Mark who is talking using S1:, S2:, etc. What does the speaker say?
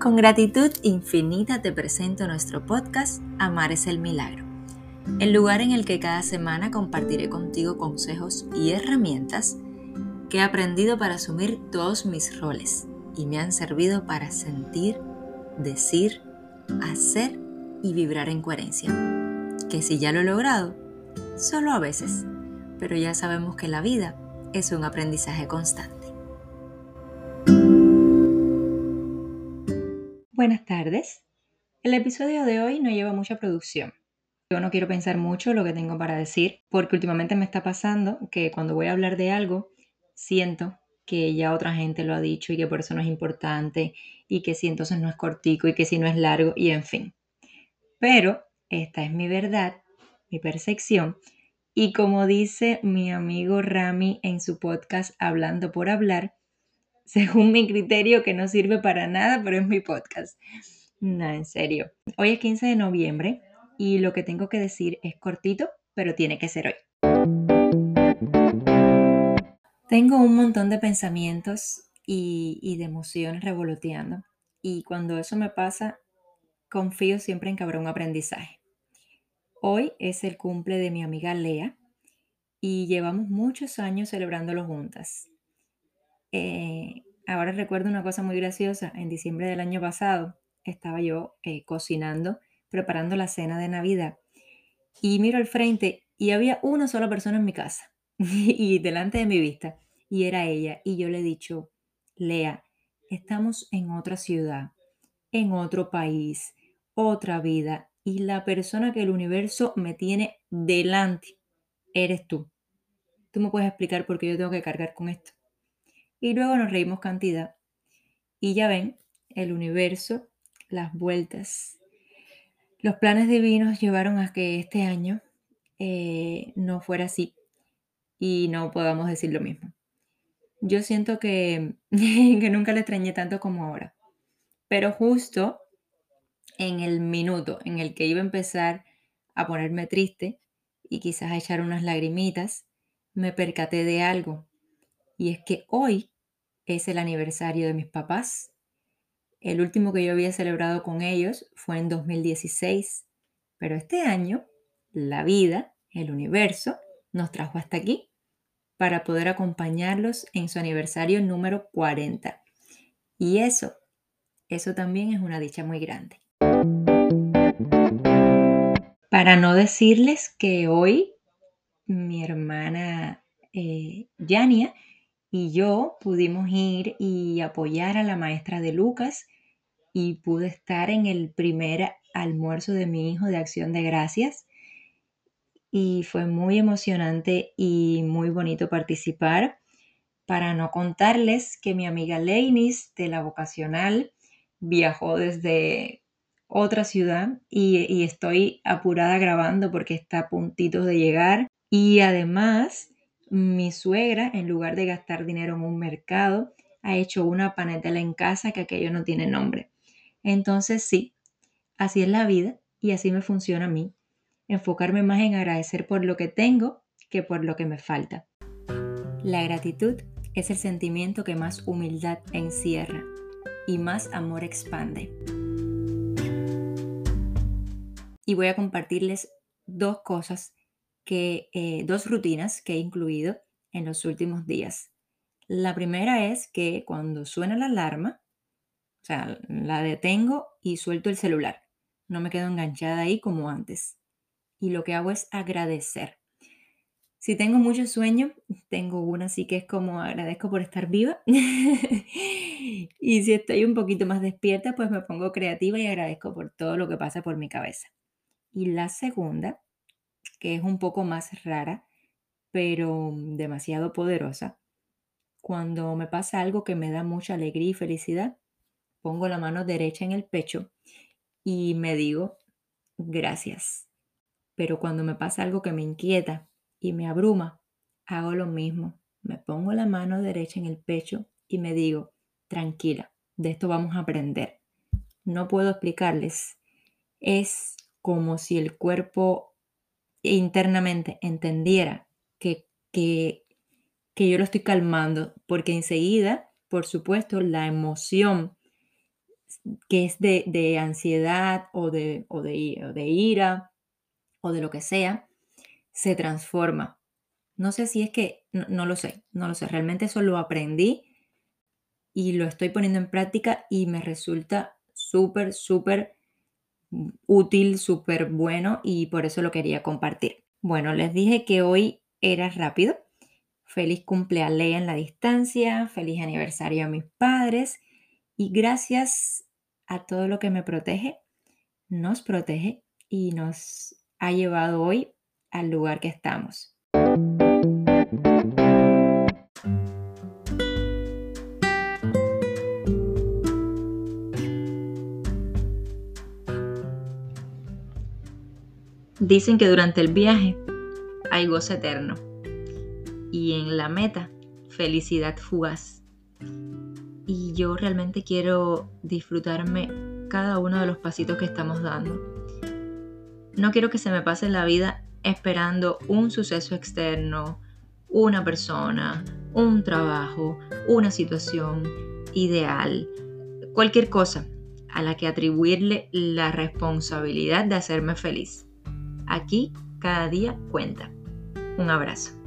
S1: Con gratitud infinita te presento nuestro podcast Amar es el Milagro, el lugar en el que cada semana compartiré contigo consejos y herramientas que he aprendido para asumir todos mis roles y me han servido para sentir, decir, hacer y vibrar en coherencia. Que si ya lo he logrado, solo a veces, pero ya sabemos que la vida es un aprendizaje constante. Buenas tardes. El episodio de hoy no lleva mucha producción. Yo no quiero pensar mucho lo que tengo para decir, porque últimamente me está pasando que cuando voy a hablar de algo, siento que ya otra gente lo ha dicho y que por eso no es importante y que si entonces no es cortico y que si no es largo y en fin. Pero esta es mi verdad, mi percepción y como dice mi amigo Rami en su podcast Hablando por Hablar, según mi criterio, que no sirve para nada, pero es mi podcast. No, en serio. Hoy es 15 de noviembre y lo que tengo que decir es cortito, pero tiene que ser hoy. Tengo un montón de pensamientos y, y de emociones revoloteando y cuando eso me pasa, confío siempre en que habrá un aprendizaje. Hoy es el cumple de mi amiga Lea y llevamos muchos años celebrándolo juntas. Eh, ahora recuerdo una cosa muy graciosa. En diciembre del año pasado estaba yo eh, cocinando, preparando la cena de Navidad y miro al frente y había una sola persona en mi casa y delante de mi vista y era ella. Y yo le he dicho, Lea, estamos en otra ciudad, en otro país, otra vida y la persona que el universo me tiene delante eres tú. Tú me puedes explicar por qué yo tengo que cargar con esto. Y luego nos reímos cantidad. Y ya ven, el universo, las vueltas, los planes divinos llevaron a que este año eh, no fuera así y no podamos decir lo mismo. Yo siento que, que nunca le extrañé tanto como ahora. Pero justo en el minuto en el que iba a empezar a ponerme triste y quizás a echar unas lagrimitas, me percaté de algo y es que hoy es el aniversario de mis papás. El último que yo había celebrado con ellos fue en 2016, pero este año la vida, el universo, nos trajo hasta aquí para poder acompañarlos en su aniversario número 40. Y eso, eso también es una dicha muy grande. Para no decirles que hoy mi hermana eh, Yania y yo pudimos ir y apoyar a la maestra de Lucas y pude estar en el primer almuerzo de mi hijo de acción de gracias y fue muy emocionante y muy bonito participar. Para no contarles que mi amiga Leinis de la vocacional viajó desde otra ciudad y, estoy apurada grabando porque está a puntitos de llegar y además mi suegra, en lugar de gastar dinero en un mercado, ha hecho una panetela en casa que aquello no tiene nombre. Entonces sí, así es la vida y así me funciona a mí. Enfocarme más en agradecer por lo que tengo que por lo que me falta. La gratitud es el sentimiento que más humildad encierra y más amor expande. Y voy a compartirles dos cosas eh, dos rutinas que he incluido en los últimos días. La primera es que cuando suena la alarma, o sea, la detengo y suelto el celular. No me quedo enganchada ahí como antes. Y lo que hago es agradecer. Si tengo mucho sueño, tengo una así que es como agradezco por estar viva. y si estoy un poquito más despierta, pues me pongo creativa y agradezco por todo lo que pasa por mi cabeza. Y la segunda que es un poco más rara, pero demasiado poderosa. Cuando me pasa algo que me da mucha alegría y felicidad, pongo la mano derecha en el pecho y me digo gracias. Pero cuando me pasa algo que me inquieta y me abruma, hago lo mismo. Me pongo la mano derecha en el pecho y me digo, tranquila, de esto vamos a aprender. No puedo explicarles. Es como si el cuerpo internamente entendiera que, que, yo lo estoy calmando, porque enseguida, por supuesto, la emoción que es de, ansiedad o de, o de, de ira o de lo que sea, se transforma. No sé si es que, no, lo sé, no lo sé, realmente eso lo aprendí y lo estoy poniendo en práctica y me resulta súper, súper útil, súper bueno y por eso lo quería compartir. Bueno, les dije que hoy era rápido. Feliz cumpleaños en la distancia, feliz aniversario a mis padres y gracias a todo lo que me protege, nos protege y nos ha llevado hoy al lugar que estamos. Dicen que durante el viaje hay gozo eterno y en la meta felicidad fugaz. Y yo realmente quiero disfrutarme cada uno de los pasitos que estamos dando. No quiero que se me pase la vida esperando un suceso externo, una persona, un trabajo, una situación ideal, cualquier cosa a la que atribuirle la responsabilidad de hacerme feliz. Aquí cada día cuenta. Un abrazo.